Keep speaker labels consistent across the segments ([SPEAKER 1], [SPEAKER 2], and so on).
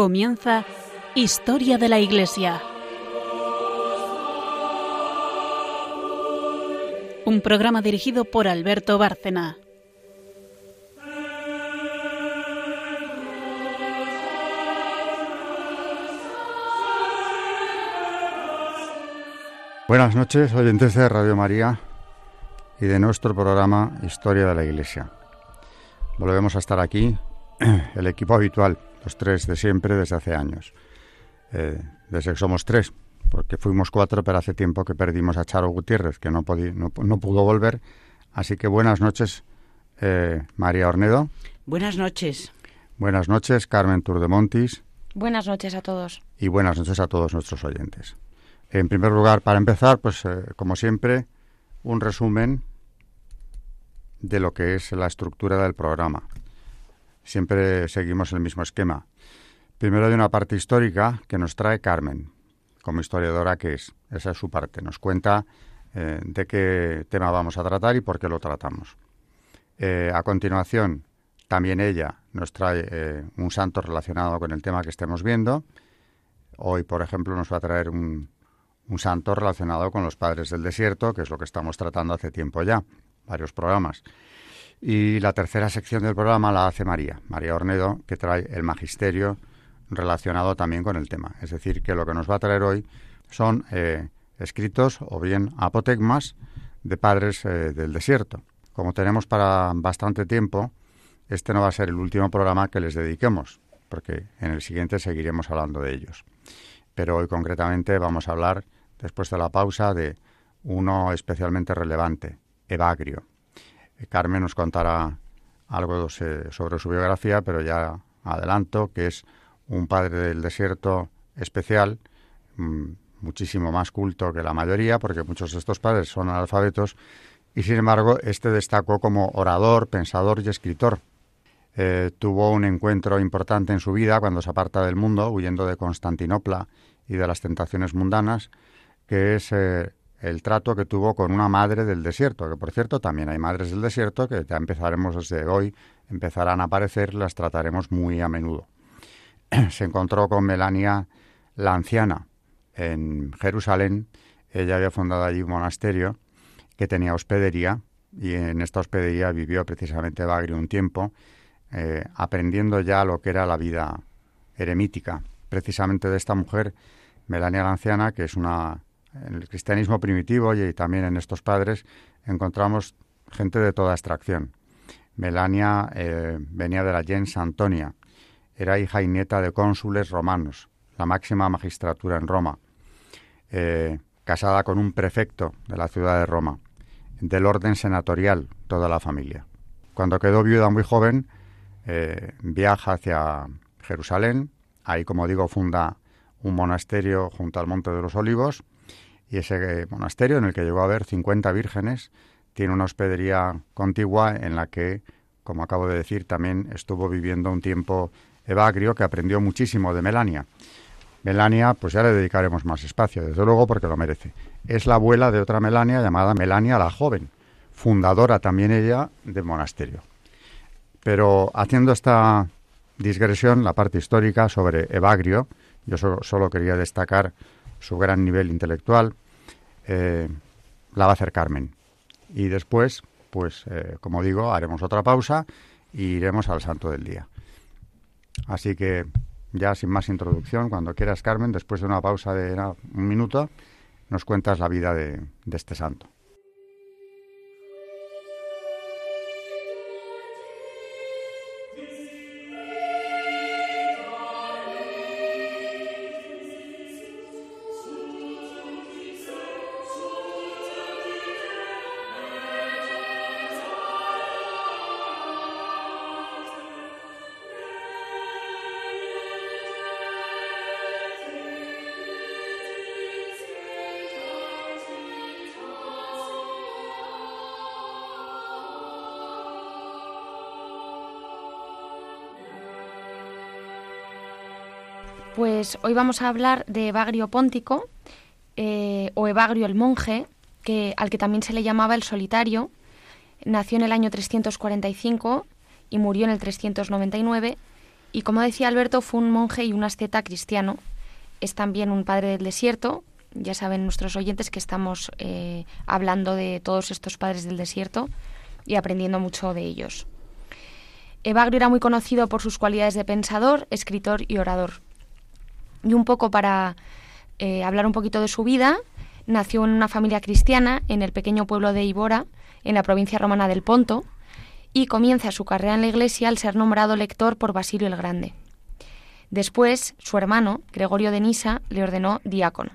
[SPEAKER 1] Comienza Historia de la Iglesia. Un programa dirigido por Alberto Bárcena.
[SPEAKER 2] Buenas noches, oyentes de Radio María y de nuestro programa Historia de la Iglesia. Volvemos a estar aquí, el equipo habitual, los tres de siempre desde hace años. Eh, desde que somos tres, porque fuimos cuatro, pero hace tiempo que perdimos a Charo Gutiérrez, que no, no, pudo volver. Así que buenas noches, eh, María Ornedo.
[SPEAKER 3] Buenas noches.
[SPEAKER 2] Buenas noches, Carmen Turdemontis.
[SPEAKER 4] Buenas noches a todos.
[SPEAKER 2] Y buenas noches a todos nuestros oyentes. En primer lugar, para empezar, pues eh, como siempre, un resumen de lo que es la estructura del programa. Siempre seguimos el mismo esquema. Primero hay una parte histórica que nos trae Carmen, como historiadora que es. Esa es su parte. Nos cuenta eh, de qué tema vamos a tratar y por qué lo tratamos. Eh, a continuación, también ella nos trae eh, un santo relacionado con el tema que estemos viendo. Hoy, por ejemplo, nos va a traer un santo relacionado con los padres del desierto, que es lo que estamos tratando hace tiempo ya, varios programas. Y la tercera sección del programa la hace María, María Ornedo, que trae el magisterio relacionado también con el tema. Es decir, que lo que nos va a traer hoy son eh, escritos o bien apotegmas de padres eh, del desierto. Como tenemos para bastante tiempo, este no va a ser el último programa que les dediquemos, porque en el siguiente seguiremos hablando de ellos. Pero hoy concretamente vamos a hablar, después de la pausa, de uno especialmente relevante, Evagrio. Carmen nos contará algo sobre su biografía, pero ya adelanto que es un padre del desierto especial, mm, muchísimo más culto que la mayoría, porque muchos de estos padres son analfabetos, y sin embargo este destacó como orador, pensador y escritor. Eh, tuvo un encuentro importante en su vida cuando se aparta del mundo, huyendo de Constantinopla y de las tentaciones mundanas, que es eh, el trato que tuvo con una madre del desierto, que por cierto también hay madres del desierto que ya empezaremos desde hoy, empezarán a aparecer, las trataremos muy a menudo. Se encontró con Melania la anciana en Jerusalén, ella había fundado allí un monasterio que tenía hospedería y en esta hospedería vivió precisamente Bagrio un tiempo, eh, aprendiendo ya lo que era la vida eremítica, precisamente de esta mujer, Melania la anciana, que es una en el cristianismo primitivo y también en estos padres encontramos gente de toda extracción. Melania eh, venía de la gens Antonia, era hija y nieta de cónsules romanos, la máxima magistratura en Roma, eh, casada con un prefecto de la ciudad de Roma, del orden senatorial, toda la familia. Cuando quedó viuda muy joven, eh, viaja hacia Jerusalén, ahí como digo funda un monasterio junto al Monte de los Olivos, y ese monasterio en el que llegó a haber 50 vírgenes tiene una hospedería contigua en la que, como acabo de decir, también estuvo viviendo un tiempo Evagrio, que aprendió muchísimo de Melania. Melania, pues ya le dedicaremos más espacio, desde luego, porque lo merece. Es la abuela de otra Melania llamada Melania la Joven, fundadora también ella del monasterio. Pero haciendo esta digresión, la parte histórica sobre Evagrio, yo solo quería destacar su gran nivel intelectual, eh, la va a hacer Carmen. Y después, pues, eh, como digo, haremos otra pausa y iremos al santo del día. Así que, ya sin más introducción, cuando quieras, Carmen, después de una pausa de un minuto, nos cuentas la vida de este santo.
[SPEAKER 4] Pues hoy vamos a hablar de Evagrio Póntico eh, o Evagrio el monje, que, al que también se le llamaba el solitario. Nació en el año 345 y murió en el 399 Y como decía Alberto, fue un monje y un asceta cristiano. Es también un padre del desierto. Ya saben nuestros oyentes que estamos eh, hablando de todos estos padres del desierto y aprendiendo mucho de ellos. Evagrio era muy conocido por sus cualidades de pensador, escritor y orador. Y un poco para eh, hablar un poquito de su vida, nació en una familia cristiana en el pequeño pueblo de Ibora, en la provincia romana del Ponto, y comienza su carrera en la iglesia al ser nombrado lector por Basilio el Grande. Después, su hermano, Gregorio de Nisa, le ordenó diácono.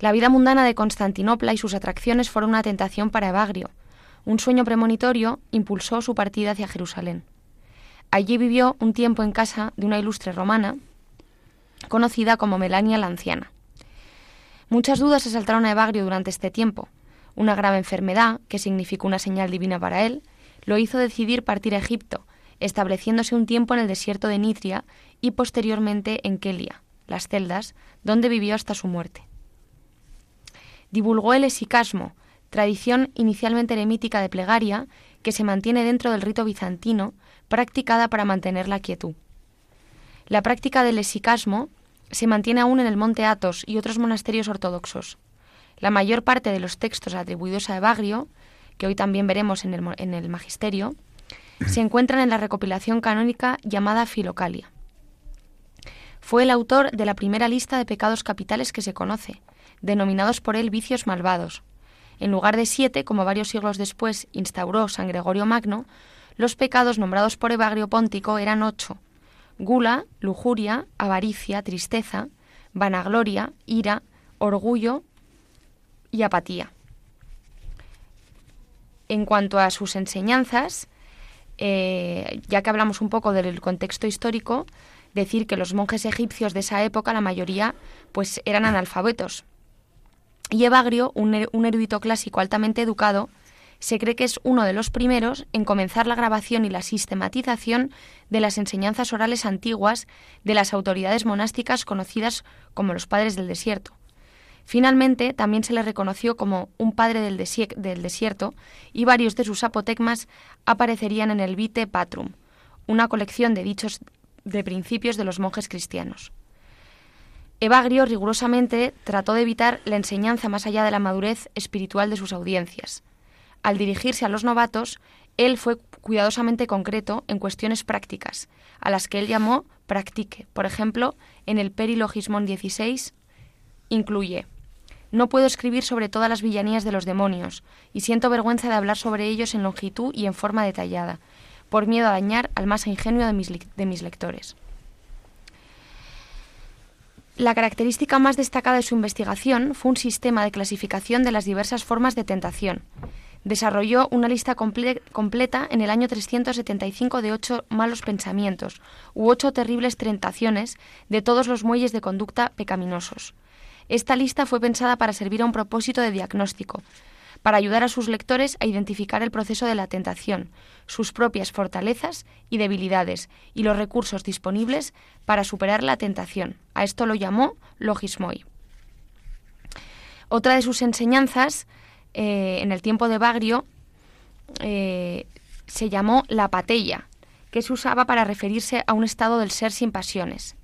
[SPEAKER 4] La vida mundana de Constantinopla y sus atracciones fueron una tentación para Evagrio. Un sueño premonitorio impulsó su partida hacia Jerusalén. Allí vivió un tiempo en casa de una ilustre romana, conocida como Melania la Anciana. Muchas dudas asaltaron a Evagrio durante este tiempo. Una grave enfermedad, que significó una señal divina para él, lo hizo decidir partir a Egipto, estableciéndose un tiempo en el desierto de Nitria y posteriormente en Kelia, las celdas, donde vivió hasta su muerte. Divulgó el esicasmo, tradición inicialmente eremítica de plegaria que se mantiene dentro del rito bizantino, practicada para mantener la quietud. La práctica del esicasmo se mantiene aún en el monte Athos y otros monasterios ortodoxos. La mayor parte de los textos atribuidos a Evagrio que hoy también veremos en el, en el Magisterio, se encuentran en la recopilación canónica llamada Filocalia. Fue el autor de la primera lista de pecados capitales que se conoce, denominados por él vicios malvados. En lugar de siete, como varios siglos después instauró San Gregorio Magno, los pecados nombrados por Evagrio Póntico eran ocho: gula, lujuria, avaricia, tristeza, vanagloria, ira, orgullo y apatía. En cuanto a sus enseñanzas, eh, ya que hablamos un poco del contexto histórico, decir que los monjes egipcios de esa época, la mayoría, pues eran analfabetos. Y Evagrio, un, er-, un erudito clásico altamente educado, se cree que es uno de los primeros en comenzar la grabación y la sistematización de las enseñanzas orales antiguas de las autoridades monásticas conocidas como los padres del desierto. Finalmente, también se le reconoció como un padre del, desierto y varios de sus apotegmas aparecerían en el Vite Patrum, una colección de dichos de principios de los monjes cristianos. Evagrio rigurosamente trató de evitar la enseñanza más allá de la madurez espiritual de sus audiencias. Al dirigirse a los novatos, él fue cuidadosamente concreto en cuestiones prácticas, a las que él llamó practique. Por ejemplo, en el Perilogismon 16 incluye no puedo escribir sobre todas las villanías de los demonios, y siento vergüenza de hablar sobre ellos en longitud y en forma detallada, por miedo a dañar al más ingenuo de mis, lectores. La característica más destacada de su investigación fue un sistema de clasificación de las diversas formas de tentación. Desarrolló una lista completa en el año 375 de ocho malos pensamientos u ocho terribles tentaciones de todos los muelles de conducta pecaminosos. Esta lista fue pensada para servir a un propósito de diagnóstico, para ayudar a sus lectores a identificar el proceso de la tentación, sus propias fortalezas y debilidades y los recursos disponibles para superar la tentación. A esto lo llamó logismoi. Otra de sus enseñanzas eh, en el tiempo de Bagrio eh, se llamó la patella, que se usaba para referirse a un estado del ser sin pasiones.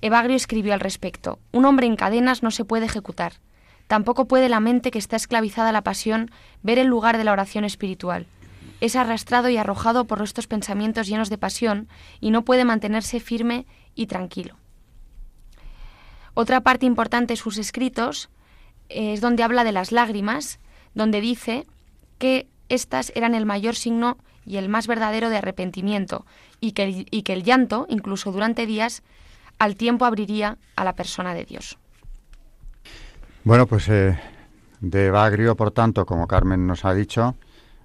[SPEAKER 4] Evagrio escribió al respecto, Un hombre en cadenas no se puede ejecutar. Tampoco puede la mente que está esclavizada a la pasión ver el lugar de la oración espiritual. Es arrastrado y arrojado por estos pensamientos llenos de pasión y no puede mantenerse firme y tranquilo. Otra parte importante de sus escritos es donde habla de las lágrimas, donde dice que éstas eran el mayor signo y el más verdadero de arrepentimiento, y que, y que el llanto, incluso durante días, al tiempo abriría a la persona de Dios.
[SPEAKER 2] Bueno, pues eh, de Bagrio, por tanto, como Carmen nos ha dicho,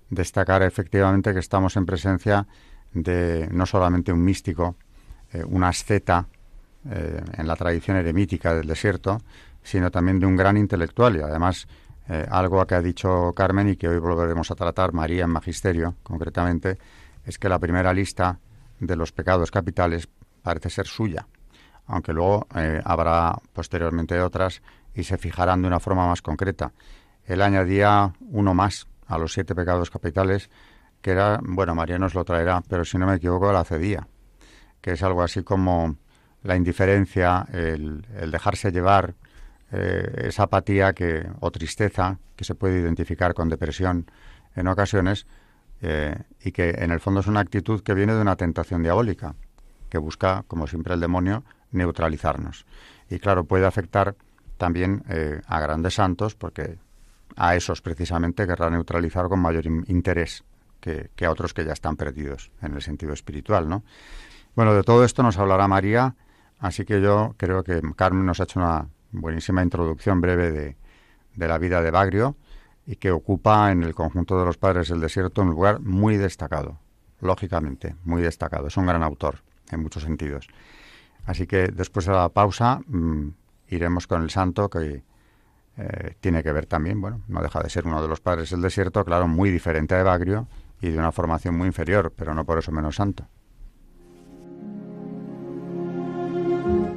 [SPEAKER 2] destacar efectivamente que estamos en presencia de no solamente un místico, eh, un asceta eh, en la tradición eremítica del desierto, sino también de un gran intelectual y además algo que ha dicho Carmen y que hoy volveremos a tratar, María en Magisterio concretamente, es que la primera lista de los pecados capitales parece ser suya aunque luego eh, habrá posteriormente otras y se fijarán de una forma más concreta. Él añadía uno más a los siete pecados capitales, que era, bueno, María nos lo traerá, pero si no me equivoco, la cedía. que es algo así como la indiferencia, el, dejarse llevar, eh, esa apatía que, o tristeza que se puede identificar con depresión en ocasiones eh, y que en el fondo es una actitud que viene de una tentación diabólica, que busca, como siempre el demonio, neutralizarnos. Y claro, puede afectar también eh, a grandes santos porque a esos precisamente querrá neutralizar con mayor interés que, que, a otros que ya están perdidos en el sentido espiritual, ¿no? Bueno, de todo esto nos hablará María, así que yo creo que Carmen nos ha hecho una buenísima introducción breve de, de la vida de Bagrio y que ocupa en el conjunto de los padres del desierto un lugar muy destacado, lógicamente, muy destacado. Es un gran autor en muchos sentidos. Así que después de la pausa mm, iremos con el santo que eh, tiene que ver también, bueno, no deja de ser uno de los padres del desierto, claro, muy diferente a Evagrio y de una formación muy inferior, pero no por eso menos santo.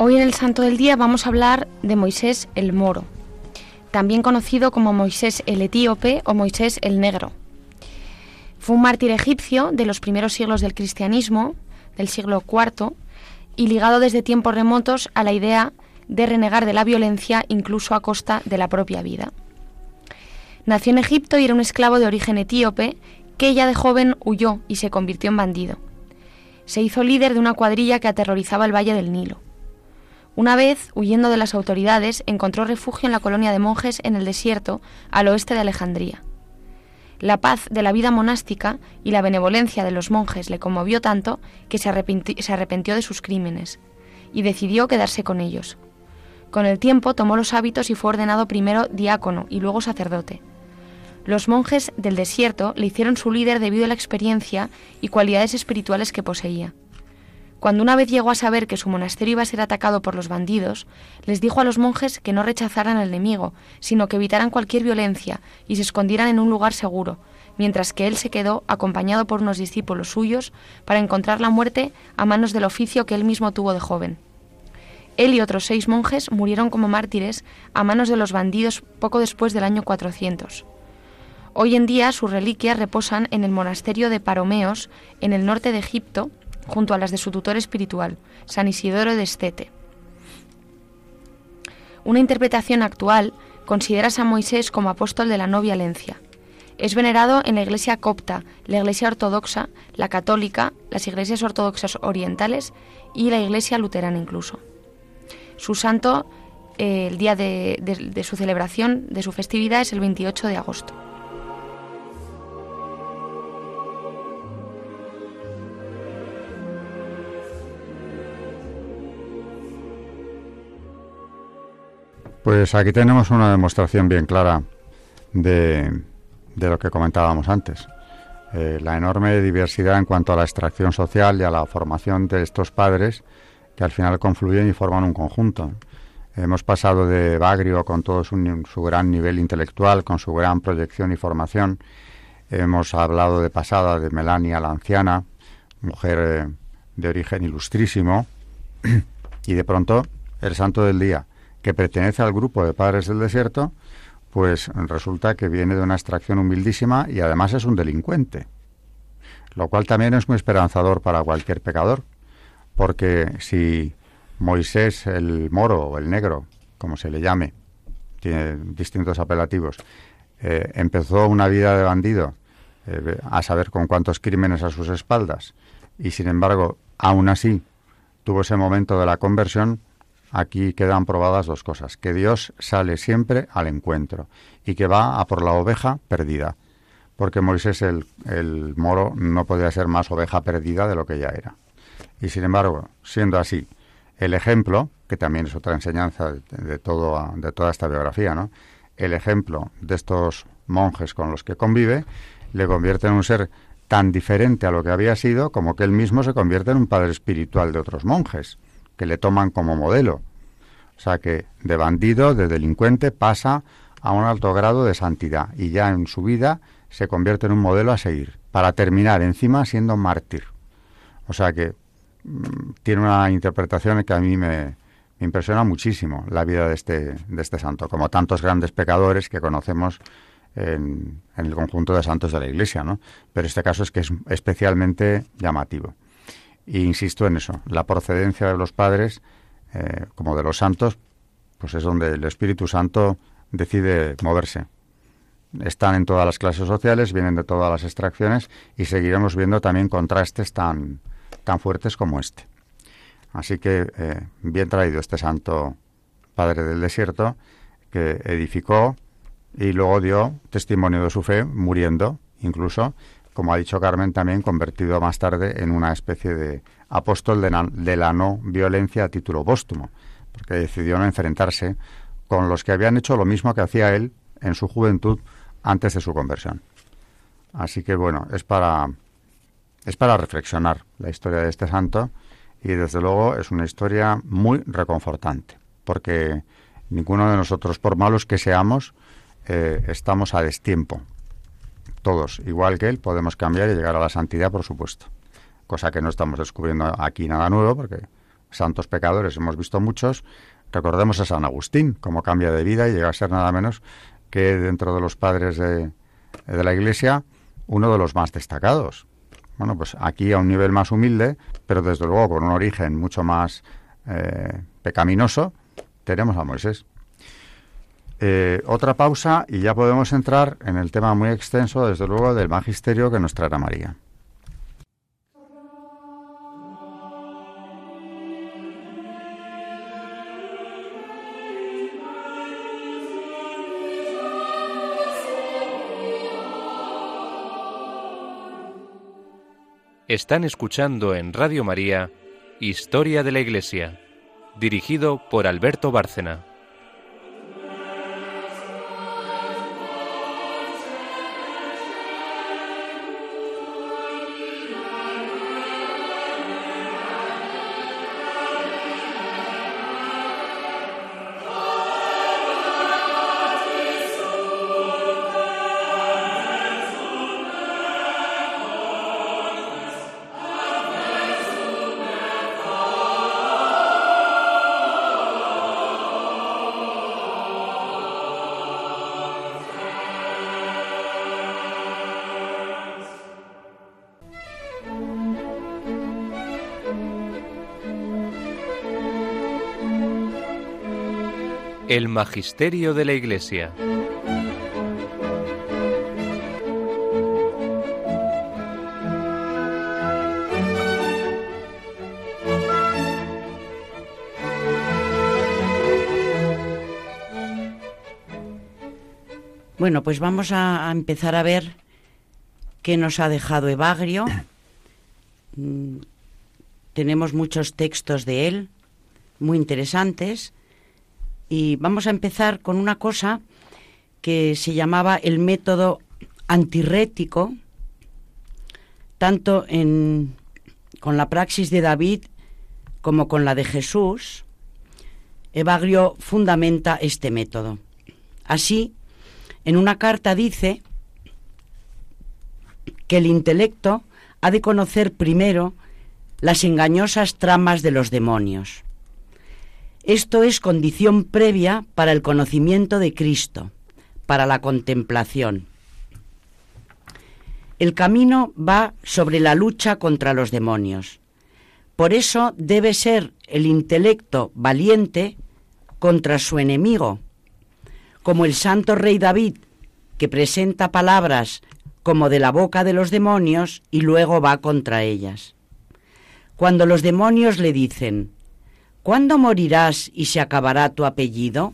[SPEAKER 4] Hoy en el Santo del Día vamos a hablar de Moisés el Moro, también conocido como Moisés el Etíope o Moisés el Negro. Fue un mártir egipcio de los primeros siglos del cristianismo, del siglo IV, y ligado desde tiempos remotos a la idea de renegar de la violencia incluso a costa de la propia vida. Nació en Egipto y era un esclavo de origen etíope que ya de joven huyó y se convirtió en bandido. Se hizo líder de una cuadrilla que aterrorizaba el valle del Nilo. Una vez, huyendo de las autoridades, encontró refugio en la colonia de monjes en el desierto, al oeste de Alejandría. La paz de la vida monástica y la benevolencia de los monjes le conmovió tanto que se arrepintió, de sus crímenes y decidió quedarse con ellos. Con el tiempo tomó los hábitos y fue ordenado primero diácono y luego sacerdote. Los monjes del desierto le hicieron su líder debido a la experiencia y cualidades espirituales que poseía. Cuando una vez llegó a saber que su monasterio iba a ser atacado por los bandidos, les dijo a los monjes que no rechazaran al enemigo, sino que evitaran cualquier violencia y se escondieran en un lugar seguro, mientras que él se quedó acompañado por unos discípulos suyos para encontrar la muerte a manos del oficio que él mismo tuvo de joven. Él y otros seis monjes murieron como mártires a manos de los bandidos poco después del año 400. Hoy en día sus reliquias reposan en el monasterio de Paromeos, en el norte de Egipto, junto a las de su tutor espiritual, San Isidoro de Estete. Una interpretación actual considera a San Moisés como apóstol de la no violencia. Es venerado en la Iglesia copta, la Iglesia ortodoxa, la católica, las iglesias ortodoxas orientales y la Iglesia luterana incluso. Su santo, eh, el día de su celebración, de su festividad, es el 28 de agosto.
[SPEAKER 2] Pues aquí tenemos una demostración bien clara de, lo que comentábamos antes. Eh, la enorme diversidad en cuanto a la extracción social y a la formación de estos padres que al final confluyen y forman un conjunto. Hemos pasado de Bagrio con todo su, gran nivel intelectual, con su gran proyección y formación. Hemos hablado de pasada de Melania la anciana, mujer eh, de origen ilustrísimo, y de pronto el santo del día que pertenece al grupo de padres del desierto, pues resulta que viene de una extracción humildísima y además es un delincuente. Lo cual también es muy esperanzador para cualquier pecador, porque si Moisés el moro o el negro, como se le llame, tiene distintos apelativos, eh, empezó una vida de bandido, eh, a saber con cuántos crímenes a sus espaldas, y sin embargo, aún así, tuvo ese momento de la conversión, aquí quedan probadas dos cosas, que Dios sale siempre al encuentro y que va a por la oveja perdida, porque Moisés el, moro no podía ser más oveja perdida de lo que ya era. Y sin embargo, siendo así, el ejemplo, que también es otra enseñanza de, de toda esta biografía, ¿no? el ejemplo de estos monjes con los que convive, le convierte en un ser tan diferente a lo que había sido como que él mismo se convierte en un padre espiritual de otros monjes, que le toman como modelo. O sea que de bandido, de delincuente, pasa a un alto grado de santidad y ya en su vida se convierte en un modelo a seguir, para terminar encima siendo mártir. O sea que mm, tiene una interpretación que a mí me, impresiona muchísimo la vida de este, de este santo, como tantos grandes pecadores que conocemos en, el conjunto de santos de la Iglesia, ¿no? Pero este caso es que es especialmente llamativo. Insisto en eso, la procedencia de los padres, eh, como de los santos, pues es donde el Espíritu Santo decide moverse. Están en todas las clases sociales, vienen de todas las extracciones y seguiremos viendo también contrastes tan, tan fuertes como este. Así que eh, bien traído este santo padre del desierto que edificó y luego dio testimonio de su fe muriendo, incluso, como ha dicho Carmen, también convertido más tarde en una especie de apóstol de, la no violencia a título póstumo, porque decidió no enfrentarse con los que habían hecho lo mismo que hacía él en su juventud antes de su conversión. Así que bueno, es para es para reflexionar la historia de este santo y desde luego es una historia muy reconfortante, porque ninguno de nosotros, por malos que seamos, eh, estamos a destiempo. Todos, igual que él, podemos cambiar y llegar a la santidad, por supuesto. Cosa que no estamos descubriendo aquí nada nuevo, porque santos pecadores hemos visto muchos. Recordemos a San Agustín, cómo cambia de vida y llega a ser nada menos que dentro de los padres de, la Iglesia uno de los más destacados. Bueno, pues aquí a un nivel más humilde, pero desde luego con un origen mucho más eh, pecaminoso, tenemos a Moisés. Eh, otra pausa y ya podemos entrar en el tema muy extenso, desde luego, del magisterio que nos traerá María.
[SPEAKER 3] Están escuchando en Radio María Historia de la Iglesia, dirigido por Alberto Bárcena. El Magisterio de la Iglesia.
[SPEAKER 5] Bueno, pues vamos a, empezar a ver qué nos ha dejado Evagrio. Mm, tenemos muchos textos de él, muy interesantes. Y vamos a empezar con una cosa que se llamaba el método antirrético, tanto con la praxis de David como con la de Jesús. Evagrio fundamenta este método. Así, en una carta dice que el intelecto ha de conocer primero las engañosas tramas de los demonios esto es condición previa para el conocimiento de Cristo, para la contemplación. El camino va sobre la lucha contra los demonios. Por eso debe ser el intelecto valiente contra su enemigo, como el santo rey David, que presenta palabras como de la boca de los demonios y luego va contra ellas. Cuando los demonios le dicen, ¿Cuándo morirás y se acabará tu apellido?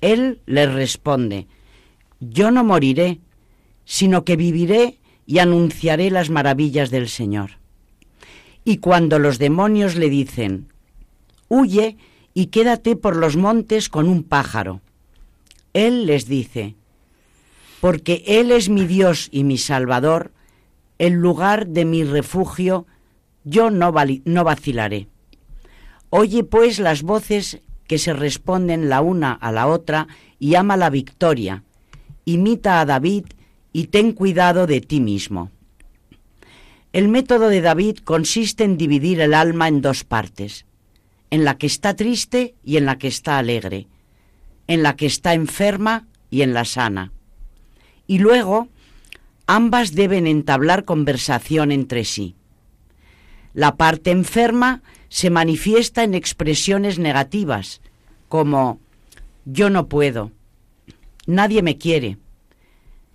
[SPEAKER 5] Él les responde, Yo no moriré, sino que viviré y anunciaré las maravillas del Señor. Y cuando los demonios le dicen, Huye y quédate por los montes con un pájaro, Él les dice, Porque Él es mi Dios y mi Salvador, el lugar de mi refugio, yo no, no vacilaré. Oye pues las voces que se responden la una a la otra y ama la victoria. Imita a David y ten cuidado de ti mismo. El método de David consiste en dividir el alma en dos partes, en la que está triste y en la que está alegre, en la que está enferma y en la sana. Y luego ambas deben entablar conversación entre sí. La parte enferma se manifiesta en expresiones negativas, como yo no puedo, nadie me quiere,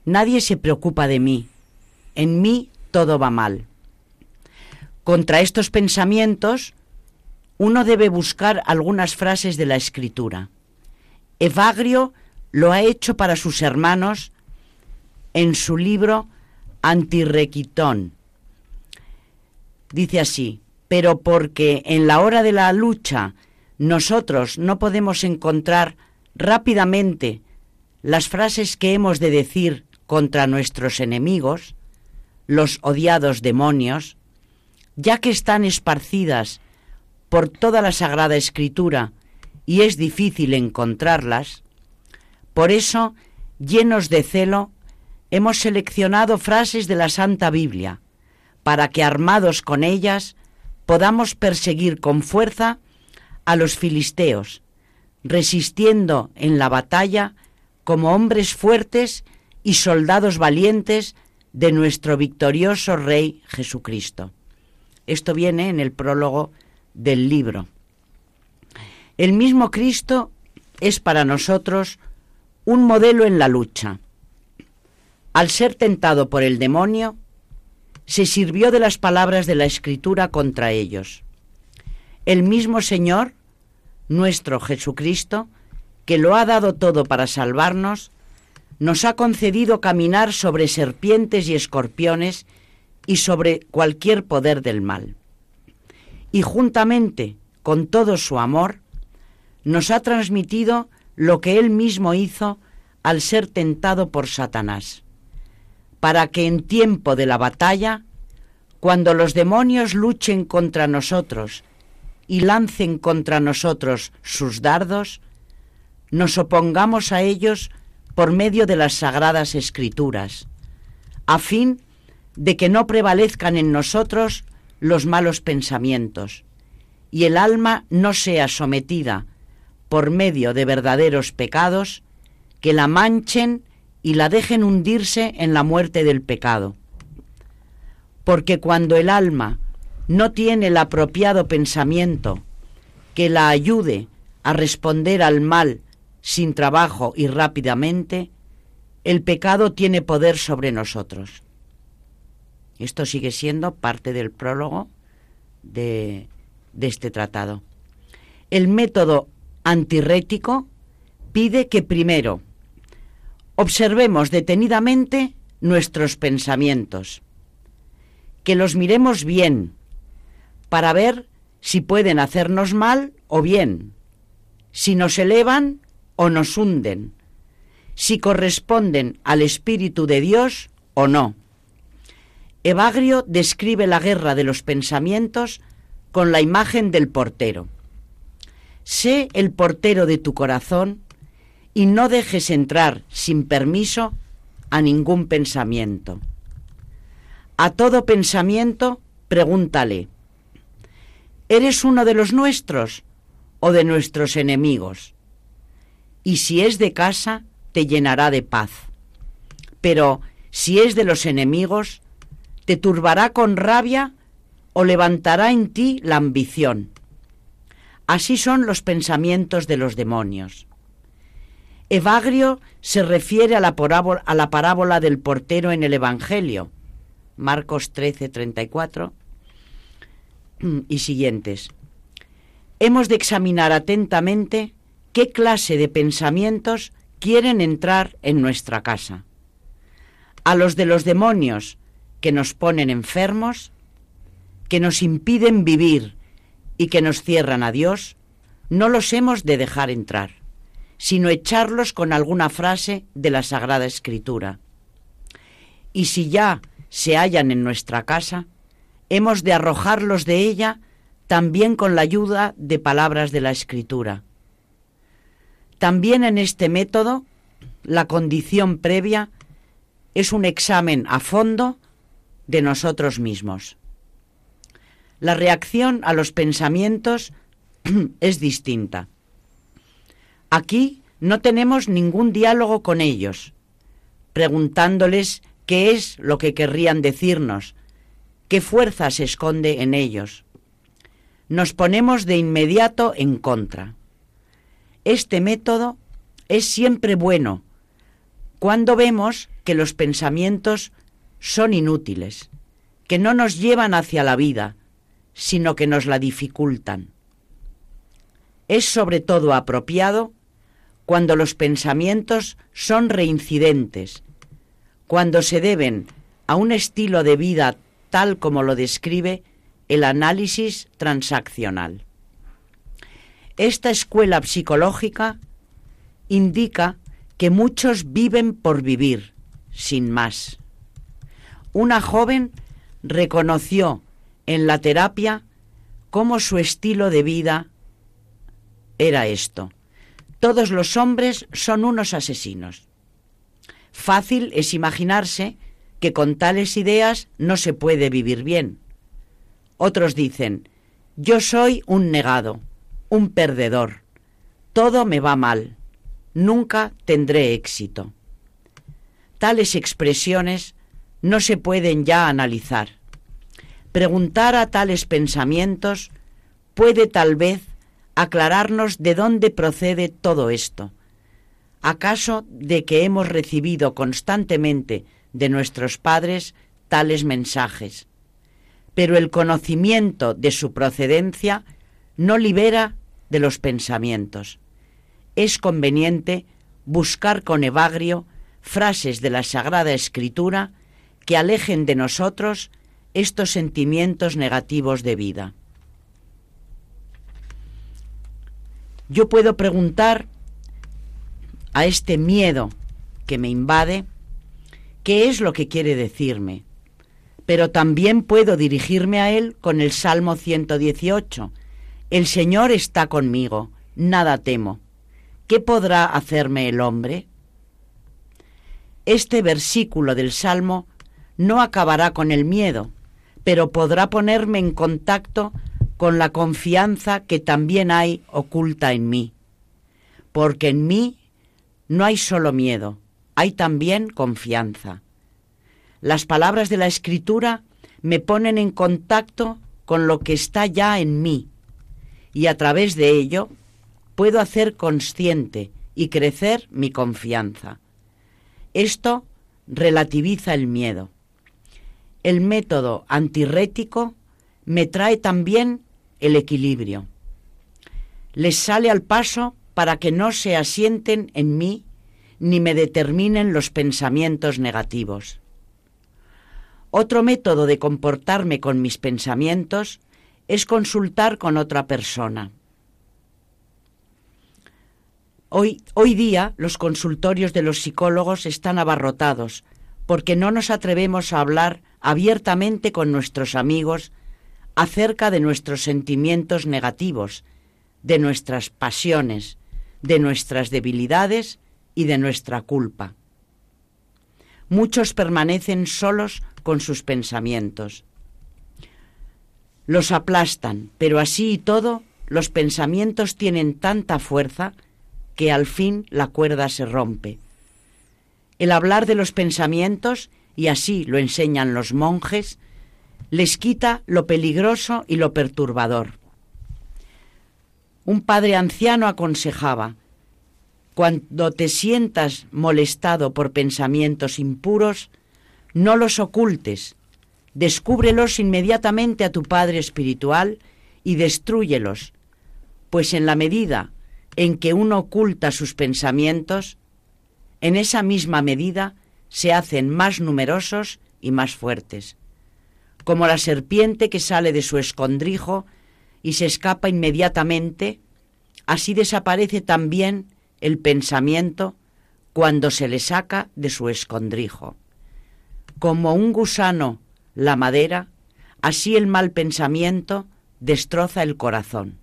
[SPEAKER 5] nadie se preocupa de mí, en mí todo va mal. Contra estos pensamientos, uno debe buscar algunas frases de la escritura. Evagrio lo ha hecho para sus hermanos en su libro Antirrequitón. Dice así, pero porque en la hora de la lucha nosotros no podemos encontrar rápidamente las frases que hemos de decir contra nuestros enemigos, los odiados demonios, ya que están esparcidas por toda la Sagrada Escritura y es difícil encontrarlas, por eso, llenos de celo, hemos seleccionado frases de la Santa Biblia, para que armados con ellas podamos perseguir con fuerza a los filisteos, resistiendo en la batalla como hombres fuertes y soldados valientes de nuestro victorioso Rey Jesucristo. Esto viene en el prólogo del libro. El mismo Cristo es para nosotros un modelo en la lucha. Al ser tentado por el demonio, se sirvió de las palabras de la Escritura contra ellos. El mismo Señor, nuestro Jesucristo, que lo ha dado todo para salvarnos, nos ha concedido caminar sobre serpientes y escorpiones y sobre cualquier poder del mal. Y juntamente con todo su amor, nos ha transmitido lo que él mismo hizo al ser tentado por Satanás, para que en tiempo de la batalla, cuando los demonios luchen contra nosotros y lancen contra nosotros sus dardos, nos opongamos a ellos por medio de las sagradas escrituras, a fin de que no prevalezcan en nosotros los malos pensamientos, y el alma no sea sometida por medio de verdaderos pecados que la manchen y la dejen hundirse en la muerte del pecado. Porque cuando el alma no tiene el apropiado pensamiento que la ayude a responder al mal sin trabajo y rápidamente, el pecado tiene poder sobre nosotros. Esto sigue siendo parte del prólogo de, este tratado. El método antirrético pide que primero observemos detenidamente nuestros pensamientos, que los miremos bien para ver si pueden hacernos mal o bien, si nos elevan o nos hunden, si corresponden al Espíritu de Dios o no. Evagrio describe la guerra de los pensamientos con la imagen del portero. Sé el portero de tu corazón y no dejes entrar sin permiso a ningún pensamiento. A todo pensamiento pregúntale, ¿eres uno de los nuestros o de nuestros enemigos? Y si es de casa, te llenará de paz. Pero si es de los enemigos, te turbará con rabia o levantará en ti la ambición. Así son los pensamientos de los demonios. Evagrio se refiere a la, parábola, del portero en el Evangelio, Marcos 13, 34 y siguientes. Hemos de examinar atentamente qué clase de pensamientos quieren entrar en nuestra casa. A los de los demonios que nos ponen enfermos, que nos impiden vivir y que nos cierran a Dios, no los hemos de dejar entrar, sino echarlos con alguna frase de la Sagrada Escritura. Y si ya se hallan en nuestra casa, hemos de arrojarlos de ella también con la ayuda de palabras de la Escritura. También en este método, la condición previa es un examen a fondo de nosotros mismos. La reacción a los pensamientos es distinta. Aquí no tenemos ningún diálogo con ellos, preguntándoles qué es lo que querrían decirnos, qué fuerza se esconde en ellos. Nos ponemos de inmediato en contra. Este método es siempre bueno cuando vemos que los pensamientos son inútiles, que no nos llevan hacia la vida, sino que nos la dificultan. Es sobre todo apropiado cuando los pensamientos son reincidentes, cuando se deben a un estilo de vida tal como lo describe el análisis transaccional. Esta escuela psicológica indica que muchos viven por vivir, sin más. Una joven reconoció en la terapia cómo su estilo de vida era esto. Todos los hombres son unos asesinos. Fácil es imaginarse que con tales ideas no se puede vivir bien. Otros dicen, yo soy un negado, un perdedor, todo me va mal, nunca tendré éxito. Tales expresiones no se pueden ya analizar. Preguntar a tales pensamientos puede tal vez aclararnos de dónde procede todo esto. ¿Acaso de que hemos recibido constantemente de nuestros padres tales mensajes. Pero el conocimiento de su procedencia no libera de los pensamientos. Es conveniente buscar con evagrio frases de la Sagrada Escritura que alejen de nosotros estos sentimientos negativos de vida. Yo puedo preguntar a este miedo que me invade, qué es lo que quiere decirme. Pero también puedo dirigirme a Él con el Salmo 118. El Señor está conmigo, nada temo. ¿Qué podrá hacerme el hombre? Este versículo del Salmo no acabará con el miedo, pero podrá ponerme en contacto con la confianza que también hay oculta en mí. Porque en mí no hay solo miedo, hay también confianza. Las palabras de la escritura me ponen en contacto con lo que está ya en mí y a través de ello puedo hacer consciente y crecer mi confianza. Esto relativiza el miedo. El método antirrético me trae también el equilibrio. Les sale al paso para que no se asienten en mí ni me determinen los pensamientos negativos. Otro método de comportarme con mis pensamientos es consultar con otra persona. Hoy, hoy, día los consultorios de los psicólogos están abarrotados porque no nos atrevemos a hablar abiertamente con nuestros amigos acerca de nuestros sentimientos negativos, de nuestras pasiones, de nuestras debilidades y de nuestra culpa. Muchos permanecen solos con sus pensamientos. Los aplastan, pero así y todo, los pensamientos tienen tanta fuerza que al fin la cuerda se rompe. El hablar de los pensamientos, y así lo enseñan los monjes, les quita lo peligroso y lo perturbador. Un padre anciano aconsejaba, cuando te sientas molestado por pensamientos impuros, no los ocultes, descúbrelos inmediatamente a tu Padre Espiritual y destruyelos, pues en la medida en que uno oculta sus pensamientos, en esa misma medida se hacen más numerosos y más fuertes, como la serpiente que sale de su escondrijo y se escapa inmediatamente, así desaparece también el pensamiento cuando se le saca de su escondrijo. Como un gusano la madera, así el mal pensamiento destroza el corazón.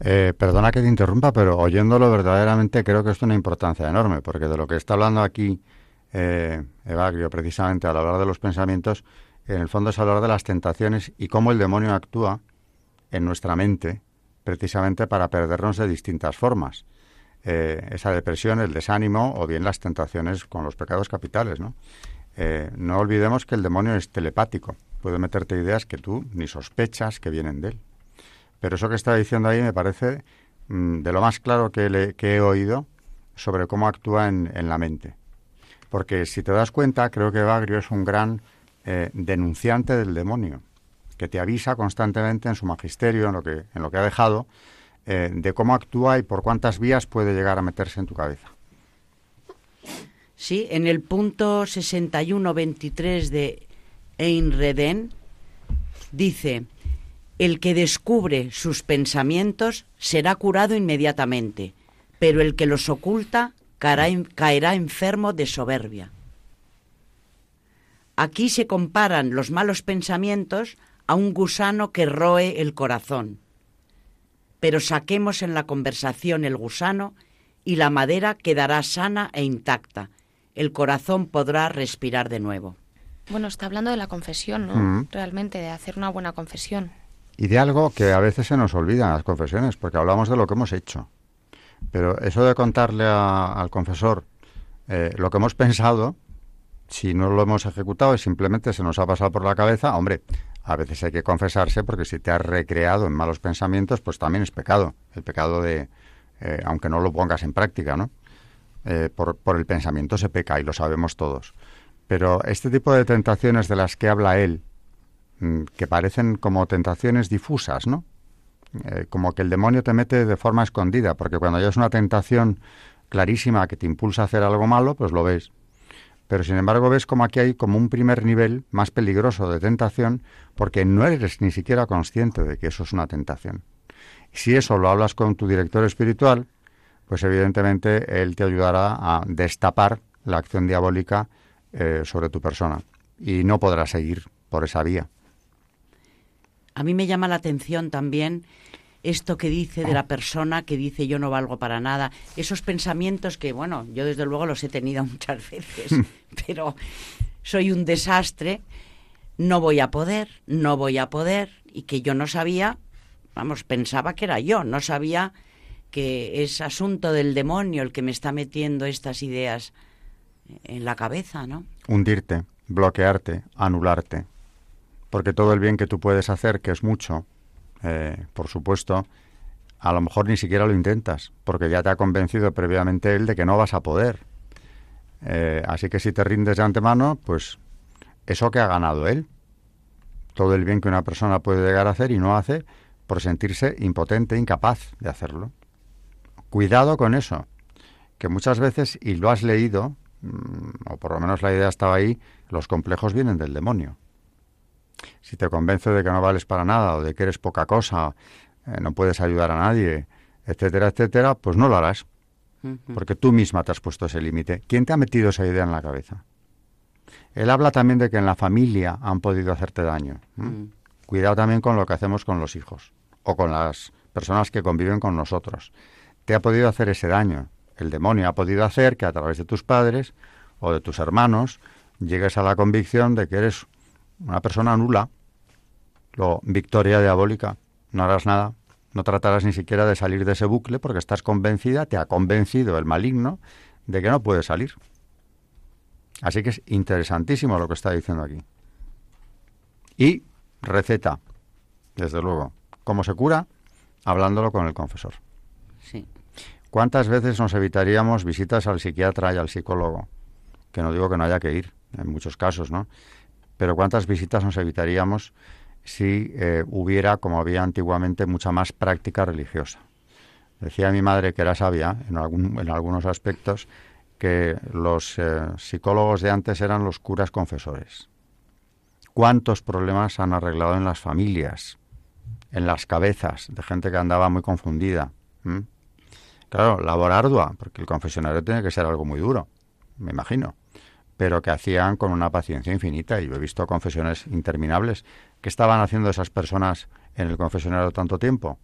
[SPEAKER 2] Eh, perdona que te interrumpa, pero oyéndolo verdaderamente creo que es una importancia enorme, porque de lo que está hablando aquí eh, Evagrio, precisamente al hablar de los pensamientos, en el fondo es hablar de las tentaciones y cómo el demonio actúa en nuestra mente, precisamente para perdernos de distintas formas. Eh, esa depresión, el desánimo o bien las tentaciones con los pecados capitales, ¿no? Eh, no olvidemos que el demonio es telepático, puede meterte ideas que tú ni sospechas que vienen de él. Pero eso que está diciendo ahí me parece mm, de lo más claro que, he oído sobre cómo actúa en, la mente. Porque si te das cuenta, creo que Bagrio es un gran eh, denunciante del demonio, que te avisa constantemente en su magisterio, en lo que, en lo que ha dejado, eh, de cómo actúa y por cuántas vías puede llegar a meterse en tu cabeza.
[SPEAKER 5] Sí, en el punto 61.23 de Einreden dice, el que descubre sus pensamientos será curado inmediatamente, pero el que los oculta caerá, enfermo de soberbia. Aquí se comparan los malos pensamientos a un gusano que roe el corazón. Pero saquemos en la conversación el gusano y la madera quedará sana e intacta, el corazón podrá respirar de nuevo.
[SPEAKER 4] Bueno, está hablando de la confesión, ¿no? Realmente, de hacer una buena confesión.
[SPEAKER 2] Y de algo que a veces se nos olvida en las confesiones, porque hablamos de lo que hemos hecho. Pero eso de contarle al confesor eh, lo que hemos pensado, si no lo hemos ejecutado y simplemente se nos ha pasado por la cabeza, hombre, a veces hay que confesarse porque si te has recreado en malos pensamientos, pues también es pecado. El pecado de, eh, aunque no lo pongas en práctica, ¿no? Eh, por, el pensamiento se peca y lo sabemos todos. Pero este tipo de tentaciones de las que habla él, mm, que parecen como tentaciones difusas, ¿no? Eh, como que el demonio te mete de forma escondida, porque cuando hay una tentación clarísima que te impulsa a hacer algo malo, pues lo ves. Pero sin embargo ves como aquí hay como un primer nivel más peligroso de tentación, porque no eres ni siquiera consciente de que eso es una tentación. Si eso lo hablas con tu director espiritual, pues evidentemente él te ayudará a destapar la acción diabólica eh, sobre tu persona y no podrás seguir por esa vía.
[SPEAKER 5] A mí me llama la atención también esto que dice de la persona que dice yo no valgo para nada, esos pensamientos que, bueno, yo desde luego los he tenido muchas veces, pero soy un desastre, no voy a poder, no voy a poder, y que yo no sabía, vamos, pensaba que era yo, no sabía que es asunto del demonio el que me está metiendo estas ideas en la cabeza, ¿no?
[SPEAKER 2] Hundirte, bloquearte, anularte. Porque todo el bien que tú puedes hacer, que es mucho, eh, por supuesto, a lo mejor ni siquiera lo intentas, porque ya te ha convencido previamente él de que no vas a poder. Eh, así que si te rindes de antemano, pues eso que ha ganado él. Todo el bien que una persona puede llegar a hacer y no hace por sentirse impotente, incapaz de hacerlo. Cuidado con eso, que muchas veces, y lo has leído, mm, o por lo menos la idea estaba ahí, los complejos vienen del demonio. Si te convence de que no vales para nada o de que eres poca cosa, eh, no puedes ayudar a nadie, etcétera, etcétera, pues no lo harás. Porque tú misma te has puesto ese límite. ¿Quién te ha metido esa idea en la cabeza? Él habla también de que en la familia han podido hacerte daño. Mm. Cuidado también con lo que hacemos con los hijos o con las personas que conviven con nosotros te ha podido hacer ese daño. El demonio ha podido hacer que a través de tus padres o de tus hermanos llegues a la convicción de que eres una persona nula. Lo victoria diabólica. No harás nada. No tratarás ni siquiera de salir de ese bucle porque estás convencida, te ha convencido el maligno de que no puedes salir. Así que es interesantísimo lo que está diciendo aquí. Y receta, desde luego. ¿Cómo se cura? Hablándolo con el confesor.
[SPEAKER 5] Sí.
[SPEAKER 2] ¿Cuántas veces nos evitaríamos visitas al psiquiatra y al psicólogo? Que no digo que no haya que ir, en muchos casos, ¿no? Pero ¿cuántas visitas nos evitaríamos si eh, hubiera, como había antiguamente, mucha más práctica religiosa? Decía mi madre, que era sabia en, en algunos aspectos, que los eh, psicólogos de antes eran los curas confesores. ¿Cuántos problemas han arreglado en las familias, en las cabezas de gente que andaba muy confundida? Claro, labor ardua, porque el confesionario tiene que ser algo muy duro, me imagino. Pero que hacían con una paciencia infinita. Y yo he visto confesiones interminables. ¿Qué estaban haciendo esas personas en el confesionario tanto tiempo?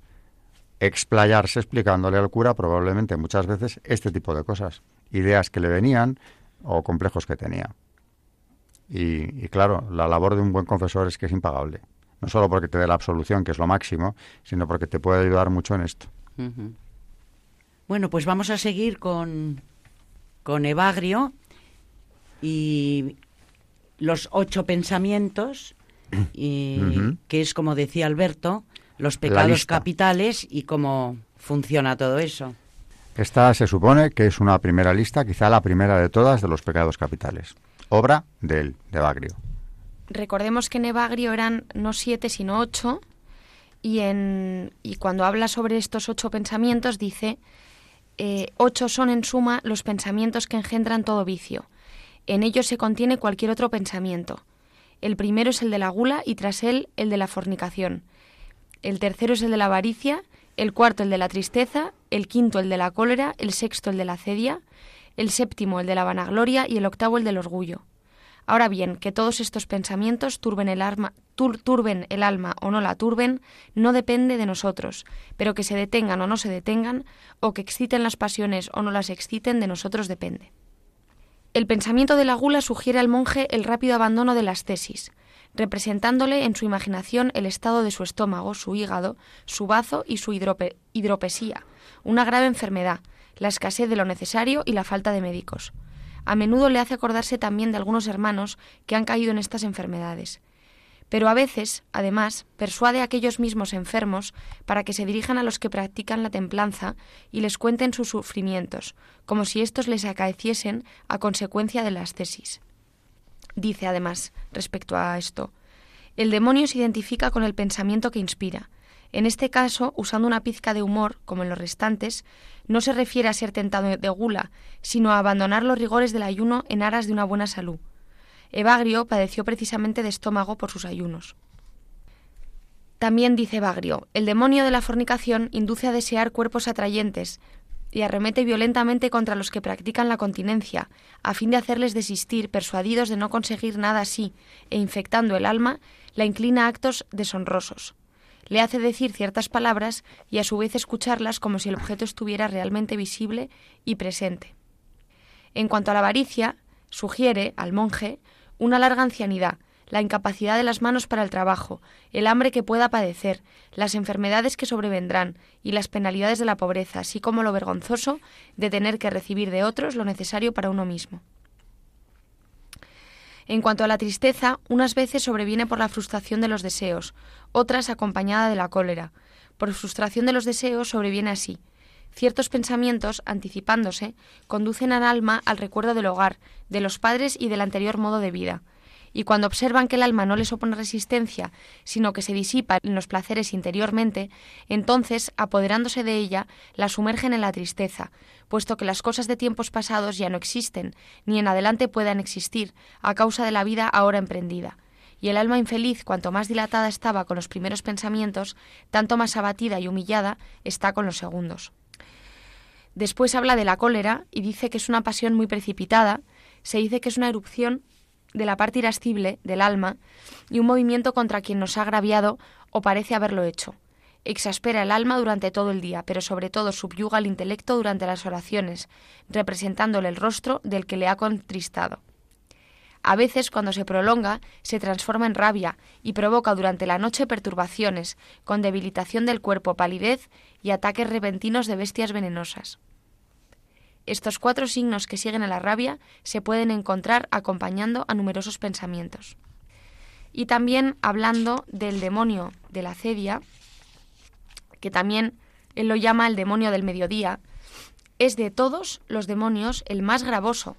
[SPEAKER 2] Explayarse explicándole al cura probablemente muchas veces este tipo de cosas, ideas que le venían o complejos que tenía. Y, claro, la labor de un buen confesor es que es impagable. No solo porque te dé la absolución, que es lo máximo, sino porque te puede ayudar mucho en esto.
[SPEAKER 5] Bueno, pues vamos a seguir con, con Evagrio y los ocho pensamientos, y, que es como decía Alberto, los pecados capitales y cómo funciona todo eso.
[SPEAKER 2] Esta se supone que es una primera lista, quizá la primera de todas de los pecados capitales obra de él, de Bagrio.
[SPEAKER 4] Recordemos que en Evagrio eran no siete, sino ocho, y, en, y cuando habla sobre estos ocho pensamientos dice, eh, ocho son en suma los pensamientos que engendran todo vicio. En ellos se contiene cualquier otro pensamiento. El primero es el de la gula y tras él el de la fornicación. El tercero es el de la avaricia, el cuarto el de la tristeza, el quinto el de la cólera, el sexto el de la cedia, el séptimo el de la vanagloria y el octavo el del orgullo. Ahora bien, que todos estos pensamientos turben el, alma, turben el alma o no la turben, no depende de nosotros, pero que se detengan o no se detengan, o que exciten las pasiones o no las exciten, de nosotros depende. El pensamiento de la gula sugiere al monje el rápido abandono de las tesis, representándole en su imaginación el estado de su estómago, su hígado, su bazo y su hidropesía, una grave enfermedad, la escasez de lo necesario y la falta de médicos. A menudo le hace acordarse también de algunos hermanos que han caído en estas enfermedades. Pero a veces, además, persuade a aquellos mismos enfermos para que se dirijan a los que practican la templanza y les cuenten sus sufrimientos, como si éstos les acaeciesen a consecuencia de las tesis. Dice, además, respecto a esto, el demonio se identifica con el pensamiento que inspira, en este caso, usando una pizca de humor, como en los restantes, no se refiere a ser tentado de gula, sino a abandonar los rigores del ayuno en aras de una buena salud. Evagrio padeció precisamente de estómago por sus ayunos. También dice Evagrio, el demonio de la fornicación induce a desear cuerpos atrayentes y arremete violentamente contra los que practican la continencia, a fin de hacerles desistir, persuadidos de no conseguir nada así, e infectando el alma, la inclina a actos deshonrosos le hace decir ciertas palabras y a su vez escucharlas como si el objeto estuviera realmente visible y presente. En cuanto a la avaricia, sugiere al monje una larga ancianidad, la incapacidad de las manos para el trabajo, el hambre que pueda padecer, las enfermedades que sobrevendrán y las penalidades de la pobreza, así como lo vergonzoso de tener que recibir de otros lo necesario para uno mismo. En cuanto a la tristeza, unas veces sobreviene por la frustración de los deseos, otras acompañada de la cólera. Por frustración de los deseos sobreviene así. Ciertos pensamientos, anticipándose, conducen al alma al recuerdo del hogar, de los padres y del anterior modo de vida. Y cuando observan que el alma no les opone resistencia, sino que se disipa en los placeres interiormente, entonces, apoderándose de ella, la sumergen en la tristeza, puesto que las cosas de tiempos pasados ya no existen, ni en adelante puedan existir, a causa de la vida ahora emprendida. Y el alma infeliz, cuanto más dilatada estaba con los primeros pensamientos, tanto más abatida y humillada está con los segundos. Después habla de la cólera y dice que es una pasión muy precipitada, se dice que es una erupción de la parte irascible del alma y un movimiento contra quien nos ha agraviado o parece haberlo hecho. Exaspera el alma durante todo el día, pero sobre todo subyuga el intelecto durante las oraciones, representándole el rostro del que le ha contristado. A veces, cuando se prolonga, se transforma en rabia y provoca durante la noche perturbaciones, con debilitación del cuerpo, palidez y ataques repentinos de bestias venenosas. Estos cuatro signos que siguen a la rabia se pueden encontrar acompañando a numerosos pensamientos. Y también hablando del demonio de la cedia, que también él lo llama el demonio del mediodía, es de todos los demonios el más gravoso.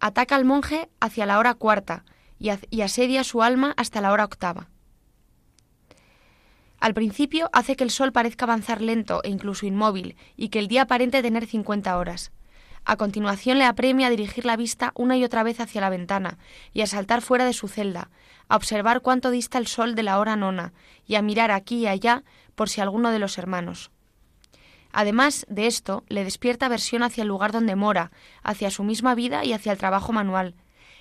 [SPEAKER 4] Ataca al monje hacia la hora cuarta y, asedia su alma hasta la hora octava. Al principio hace que el sol parezca avanzar lento e incluso inmóvil y que el día aparente tener 50 horas. A continuación le apremia a dirigir la vista una y otra vez hacia la ventana y a saltar fuera de su celda, a observar cuánto dista el sol de la hora nona y a mirar aquí y allá por si alguno de los hermanos. Además de esto, le despierta aversión hacia el lugar donde mora, hacia su misma vida y hacia el trabajo manual.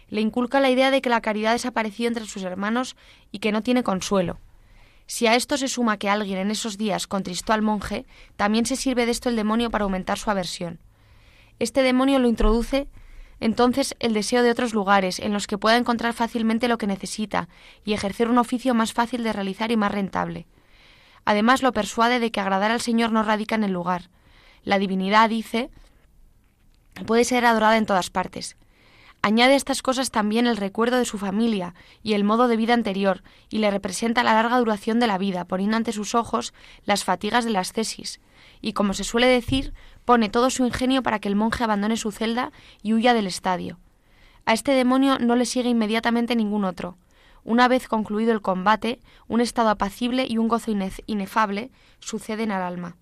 [SPEAKER 4] Le inculca la idea de que la caridad desapareció entre sus hermanos y que no tiene consuelo. Si a esto se suma que alguien en esos días contristó al monje, también se sirve de esto el demonio para aumentar su aversión. Este demonio lo introduce entonces el deseo de otros lugares en los que pueda encontrar fácilmente lo que necesita y ejercer un oficio más fácil de realizar y más rentable. Además lo persuade de que agradar al Señor no radica en el lugar. La divinidad, dice, puede ser adorada en todas partes. Añade a estas cosas también el recuerdo de su familia y el modo de vida anterior, y le representa la larga duración de la vida, poniendo ante sus ojos las fatigas de las cesis, y como se suele decir, pone todo su ingenio para que el monje abandone su celda y huya del estadio. A este demonio no le sigue inmediatamente ningún otro. Una vez concluido el combate, un estado apacible y un gozo inefable suceden al alma.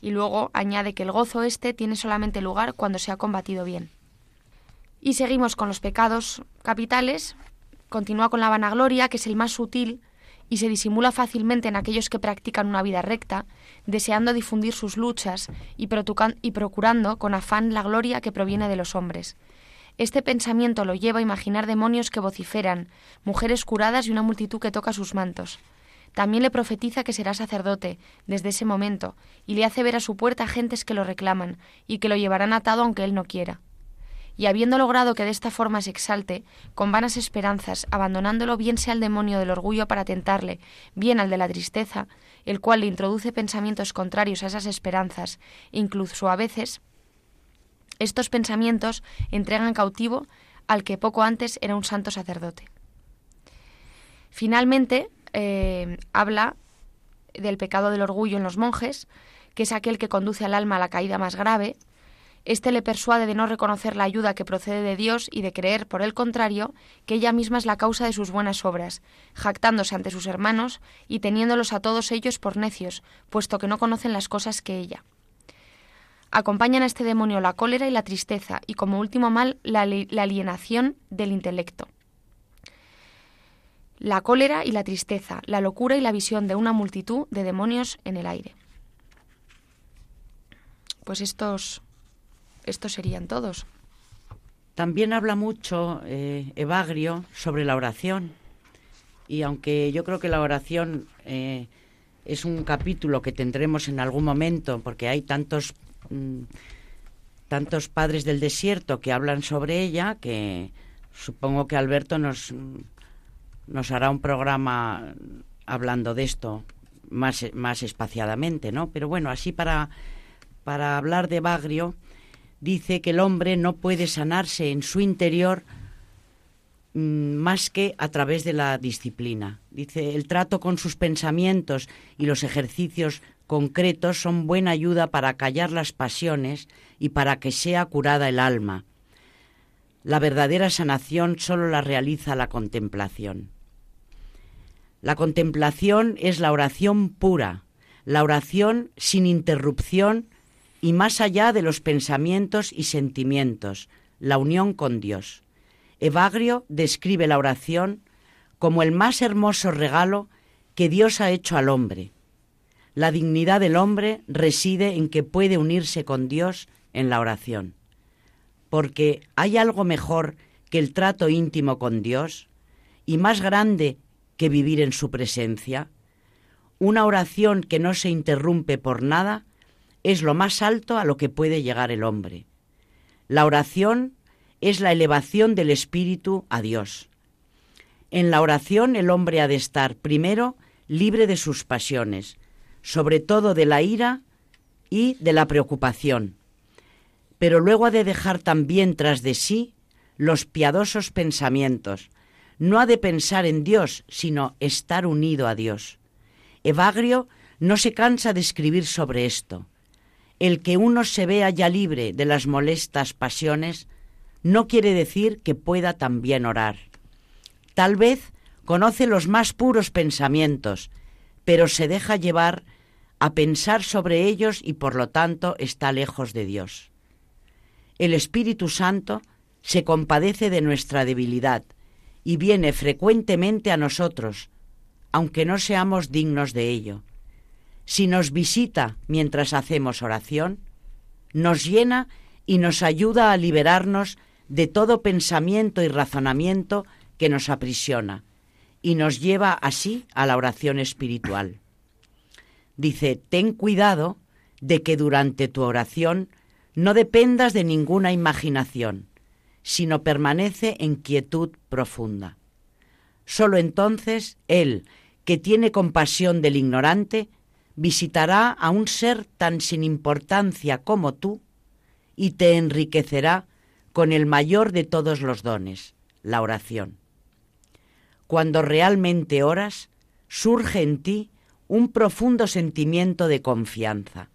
[SPEAKER 4] Y luego añade que el gozo este tiene solamente lugar cuando se ha combatido bien. Y seguimos con los pecados capitales. Continúa con la vanagloria, que es el más sutil y se disimula fácilmente en aquellos que practican una vida recta, deseando difundir sus luchas y, procurando con afán la gloria que proviene de los hombres. Este pensamiento lo lleva a imaginar demonios que vociferan, mujeres curadas y una multitud que toca sus mantos. También le profetiza que será sacerdote desde ese momento y le hace ver a su puerta gentes que lo reclaman y que lo llevarán atado aunque él no quiera y habiendo logrado que de esta forma se exalte, con vanas esperanzas, abandonándolo bien sea al demonio del orgullo para tentarle, bien al de la tristeza, el cual le introduce pensamientos contrarios a esas esperanzas, incluso a veces estos pensamientos entregan cautivo al que poco antes era un santo sacerdote. Finalmente, eh, habla del pecado del orgullo en los monjes, que es aquel que conduce al alma a la caída más grave, este le persuade de no reconocer la ayuda que procede de Dios y de creer, por el contrario, que ella misma es la causa de sus buenas obras, jactándose ante sus hermanos y teniéndolos a todos ellos por necios, puesto que no conocen las cosas que ella. Acompañan a este demonio la cólera y la tristeza, y como último mal, la, alienación del intelecto. La cólera y la tristeza, la locura y la visión de una multitud de demonios en el aire. Pues estos estos serían todos.
[SPEAKER 5] También habla mucho eh, Evagrio sobre la oración. Y aunque yo creo que la oración eh, es un capítulo que tendremos en algún momento, porque hay tantos, mm, tantos padres del desierto que hablan sobre ella, que supongo que Alberto nos, nos hará un programa hablando de esto más, más espaciadamente, ¿no? Pero bueno, así para, para hablar de Evagrio, dice que el hombre no puede sanarse en su interior mm, más que a través de la disciplina. Dice, el trato con sus pensamientos y los ejercicios concretos son buena ayuda para callar las pasiones y para que sea curada el alma. La verdadera sanación solo la realiza la contemplación. La contemplación es la oración pura, la oración sin interrupción y más allá de los pensamientos y sentimientos, la unión con Dios. Evagrio describe la oración como el más hermoso regalo que Dios ha hecho al hombre. La dignidad del hombre reside en que puede unirse con Dios en la oración. Porque hay algo mejor que el trato íntimo con Dios y más grande que vivir en su presencia. Una oración que no se interrumpe por nada es lo más alto a lo que puede llegar el hombre. La oración es la elevación del espíritu a Dios. En la oración el hombre ha de estar primero libre de sus pasiones, sobre todo de la ira y de la preocupación, pero luego ha de dejar también tras de sí los piadosos pensamientos. No ha de pensar en Dios, sino estar unido a Dios. Evagrio no se cansa de escribir sobre esto el que uno se vea ya libre de las molestas pasiones no quiere decir que pueda también orar. Tal vez conoce los más puros pensamientos, pero se deja llevar a pensar sobre ellos y por lo tanto está lejos de Dios. El Espíritu Santo se compadece de nuestra debilidad y viene frecuentemente a nosotros, aunque no seamos dignos de ello si nos visita mientras hacemos oración, nos llena y nos ayuda a liberarnos de todo pensamiento y razonamiento que nos aprisiona y nos lleva así a la oración espiritual. Dice, ten cuidado de que durante tu oración no dependas de ninguna imaginación, sino permanece en quietud profunda. Solo entonces Él, que tiene compasión del ignorante, visitará a un ser tan sin importancia como tú y te enriquecerá con el mayor de todos los dones, la oración. Cuando realmente oras, surge en ti un profundo sentimiento de confianza.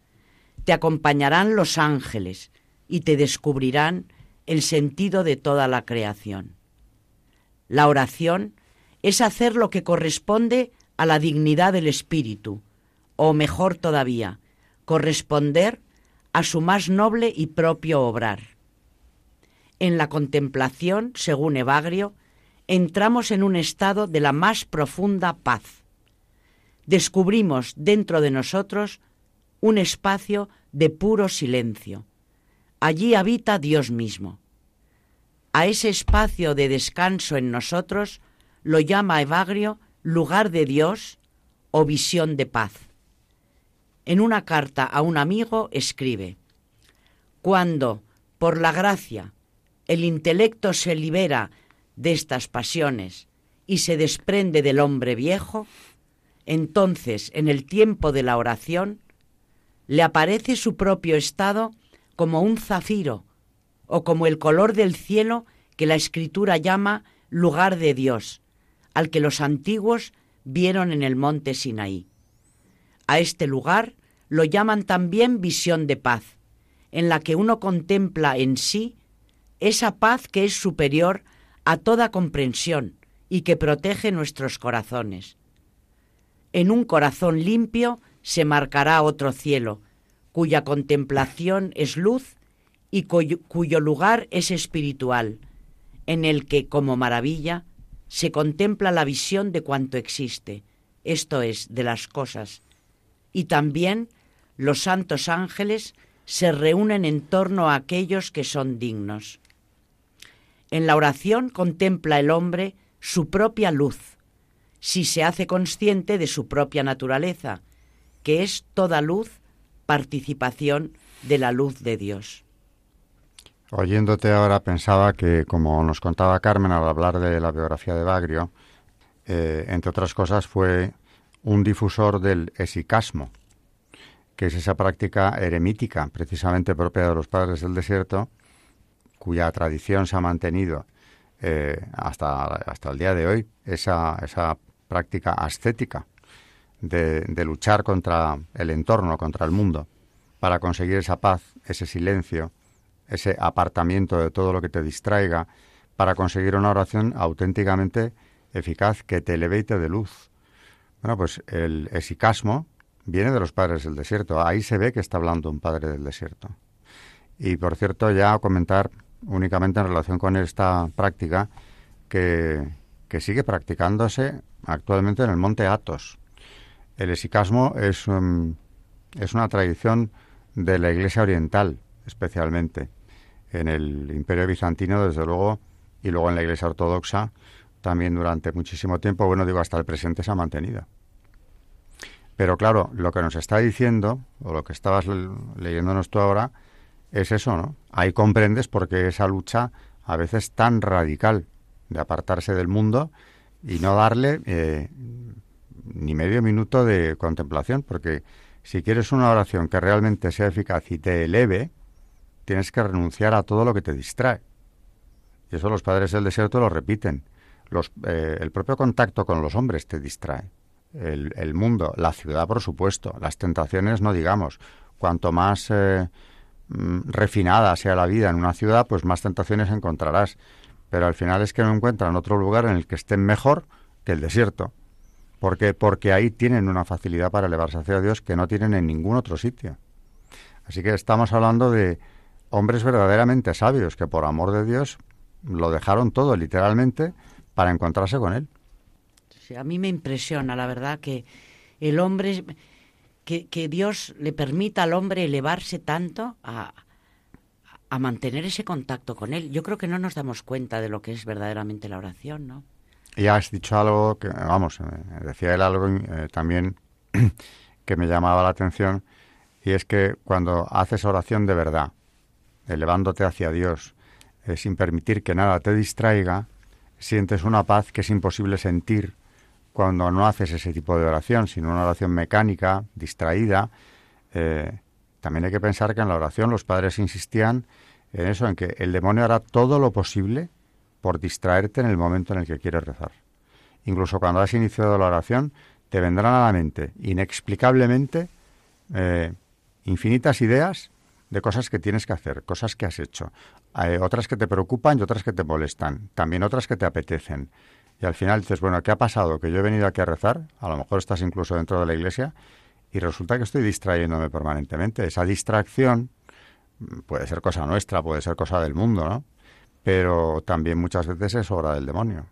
[SPEAKER 5] Te acompañarán los ángeles y te descubrirán el sentido de toda la creación. La oración es hacer lo que corresponde a la dignidad del espíritu, o mejor todavía, corresponder a su más noble y propio obrar. En la contemplación, según Evagrio, entramos en un estado de la más profunda paz. Descubrimos dentro de nosotros un espacio de puro silencio. Allí habita Dios mismo. A ese espacio de descanso en nosotros lo llama Evagrio lugar de Dios o visión de paz. En una carta a un amigo escribe, Cuando, por la gracia, el intelecto se libera de estas pasiones y se desprende del hombre viejo, entonces, en el tiempo de la oración, le aparece su propio estado como un zafiro o como el color del cielo que la escritura llama lugar de Dios, al que los antiguos vieron en el monte Sinaí. A este lugar lo llaman también visión de paz, en la que uno contempla en sí esa paz que es superior a toda comprensión y que protege nuestros corazones. En un corazón limpio se marcará otro cielo, cuya contemplación es luz y cuyo, lugar es espiritual, en el que, como maravilla, se contempla la visión de cuanto existe, esto es, de las cosas, y también los santos ángeles se reúnen en torno a aquellos que son dignos. En la oración contempla el hombre su propia luz, si se hace consciente de su propia naturaleza, que es toda luz, participación de la luz de Dios.
[SPEAKER 2] Oyéndote ahora pensaba que, como nos contaba Carmen al hablar de la biografía de Bagrio, eh, entre otras cosas fue un difusor del esicasmo, que es esa práctica eremítica, precisamente propia de los padres del desierto, cuya tradición se ha mantenido eh, hasta, hasta el día de hoy, esa, esa práctica ascética de, de luchar contra el entorno, contra el mundo, para conseguir esa paz, ese silencio, ese apartamiento de todo lo que te distraiga, para conseguir una oración auténticamente eficaz que te eleve y te luz. Bueno, pues el esicasmo viene de los padres del desierto. Ahí se ve que está hablando un padre del desierto. Y por cierto, ya comentar únicamente en relación con esta práctica que, que sigue practicándose actualmente en el monte Athos. El esicasmo es, es una tradición de la Iglesia Oriental, especialmente en el Imperio Bizantino, desde luego, y luego en la Iglesia Ortodoxa, también durante muchísimo tiempo, bueno, digo, hasta el presente se ha mantenido. Pero claro, lo que nos está diciendo, o lo que estabas leyéndonos tú ahora, es eso, ¿no? Ahí comprendes por qué esa lucha a veces tan radical de apartarse del mundo y no darle eh, ni medio minuto de contemplación, porque si quieres una oración que realmente sea eficaz y te eleve, tienes que renunciar a todo lo que te distrae. Y eso los padres del desierto lo repiten. Los, eh, el propio contacto con los hombres te distrae. El, mundo, la ciudad, por supuesto, las tentaciones, no digamos. Cuanto más eh, refinada sea la vida en una ciudad, pues más tentaciones encontrarás. Pero al final es que no encuentran otro lugar en el que estén mejor que el desierto. ¿Por qué? Porque ahí tienen una facilidad para elevarse hacia Dios que no tienen en ningún otro sitio. Así que estamos hablando de, hombres verdaderamente sabios que por amor de Dios lo dejaron todo literalmente para encontrarse con él.
[SPEAKER 5] Sí, a mí me impresiona, la verdad, que el hombre, que, que Dios le permita al hombre elevarse tanto a, a mantener ese contacto con Él. Yo creo que no nos damos cuenta de lo que es verdaderamente la oración, ¿no?
[SPEAKER 2] Y has dicho algo que, vamos, eh, decía él algo eh, también que me llamaba la atención, y es que cuando haces oración de verdad, elevándote hacia Dios, eh, sin permitir que nada te distraiga, sientes una paz que es imposible sentir cuando no haces ese tipo de oración, sino una oración mecánica, distraída. también hay que pensar que en la oración los padres insistían en eso, en que el demonio hará todo lo posible por distraerte en el momento en el que quieres rezar. Incluso cuando has iniciado la oración, te vendrán a la mente inexplicablemente eh, infinitas ideas de cosas que tienes que hacer, cosas que has hecho, otras que te preocupan y otras que te molestan, también otras que te apetecen. Y al final dices, bueno, ¿qué ha pasado? Que yo he venido aquí a rezar, a lo mejor estás incluso dentro de la iglesia, y resulta que estoy distrayéndome permanentemente. Esa distracción puede ser cosa nuestra, puede ser cosa del mundo, ¿no? Pero también muchas veces es obra del demonio.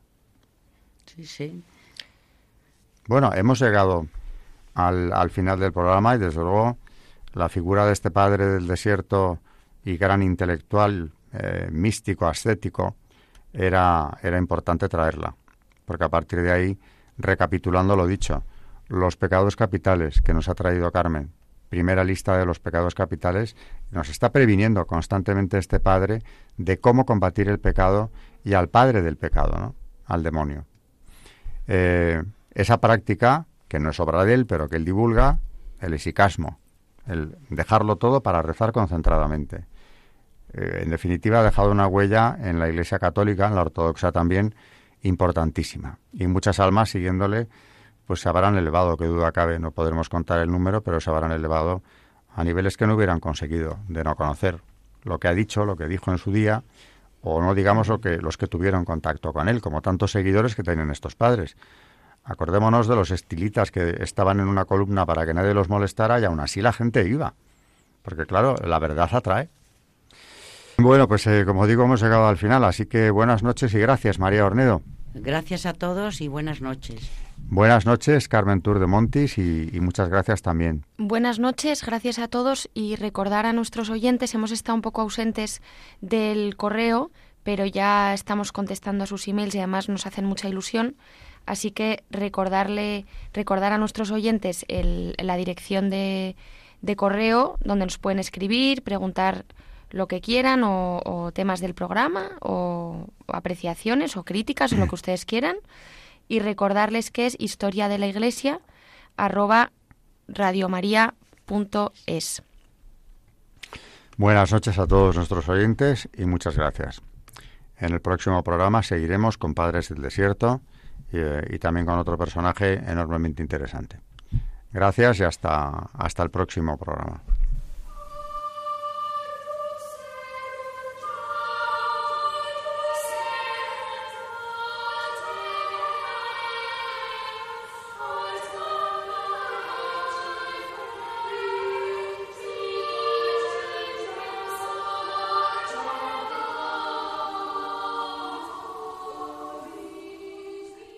[SPEAKER 5] Sí, sí.
[SPEAKER 2] Bueno, hemos llegado al, al final del programa y desde luego la figura de este padre del desierto y gran intelectual, eh, místico, ascético, era, era importante traerla. Porque a partir de ahí, recapitulando lo dicho, los pecados capitales que nos ha traído Carmen, primera lista de los pecados capitales, nos está previniendo constantemente este Padre de cómo combatir el pecado y al Padre del pecado, ¿no? al demonio. Eh, esa práctica, que no es obra de él, pero que él divulga, el esicasmo, el dejarlo todo para rezar concentradamente. Eh, en definitiva, ha dejado una huella en la Iglesia Católica, en la Ortodoxa también, importantísima. Y muchas almas siguiéndole pues se habrán elevado, que duda cabe, no podremos contar el número, pero se habrán elevado a niveles que no hubieran conseguido de no conocer lo que ha dicho, lo que dijo en su día, o no digamos lo que los que tuvieron contacto con él, como tantos seguidores que tienen estos padres. Acordémonos de los estilitas que estaban en una columna para que nadie los molestara y aún así la gente iba. Porque claro, la verdad atrae. Bueno, pues eh, como digo, hemos llegado al final, así que buenas noches y gracias, María Ornedo.
[SPEAKER 5] Gracias a todos y buenas noches.
[SPEAKER 2] Buenas noches, Carmen Tour de Montis, y, muchas gracias también.
[SPEAKER 4] Buenas noches, gracias a todos y recordar a nuestros oyentes, hemos estado un poco ausentes del correo, pero ya estamos contestando a sus emails y además nos hacen mucha ilusión. Así que recordarle, recordar a nuestros oyentes la dirección de, correo donde nos pueden escribir, preguntar lo que quieran o, temas del programa o, o apreciaciones o críticas o lo que ustedes quieran y recordarles que es historia de la iglesia arroba radiomaria.es.
[SPEAKER 2] Buenas noches a todos nuestros oyentes y muchas gracias. En el próximo programa seguiremos con Padres del Desierto y, eh, y también con otro personaje enormemente interesante. Gracias y hasta, hasta el próximo programa.